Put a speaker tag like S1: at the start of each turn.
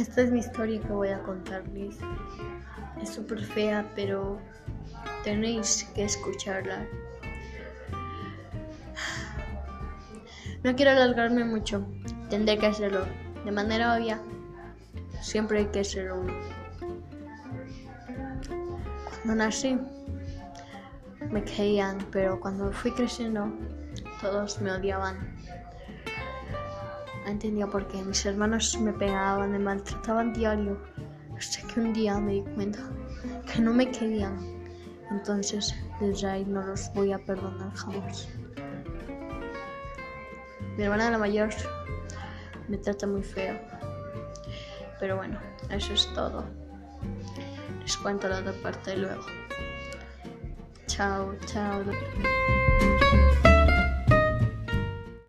S1: Esta es mi historia que voy a contarles. Es súper fea, pero tenéis que escucharla. No quiero alargarme mucho, tendré que hacerlo de manera obvia. Siempre hay que ser. Cuando nací, me querían, pero cuando fui creciendo, todos me odiaban. Entendía por qué. Mis hermanos me pegaban, me maltrataban diario. Hasta que un día me di cuenta que no me querían. Entonces, desde ahí no los voy a perdonar jamás. Mi hermana la mayor me trata muy feo. Pero bueno, eso es todo. Les cuento la otra parte luego. Chao, chao.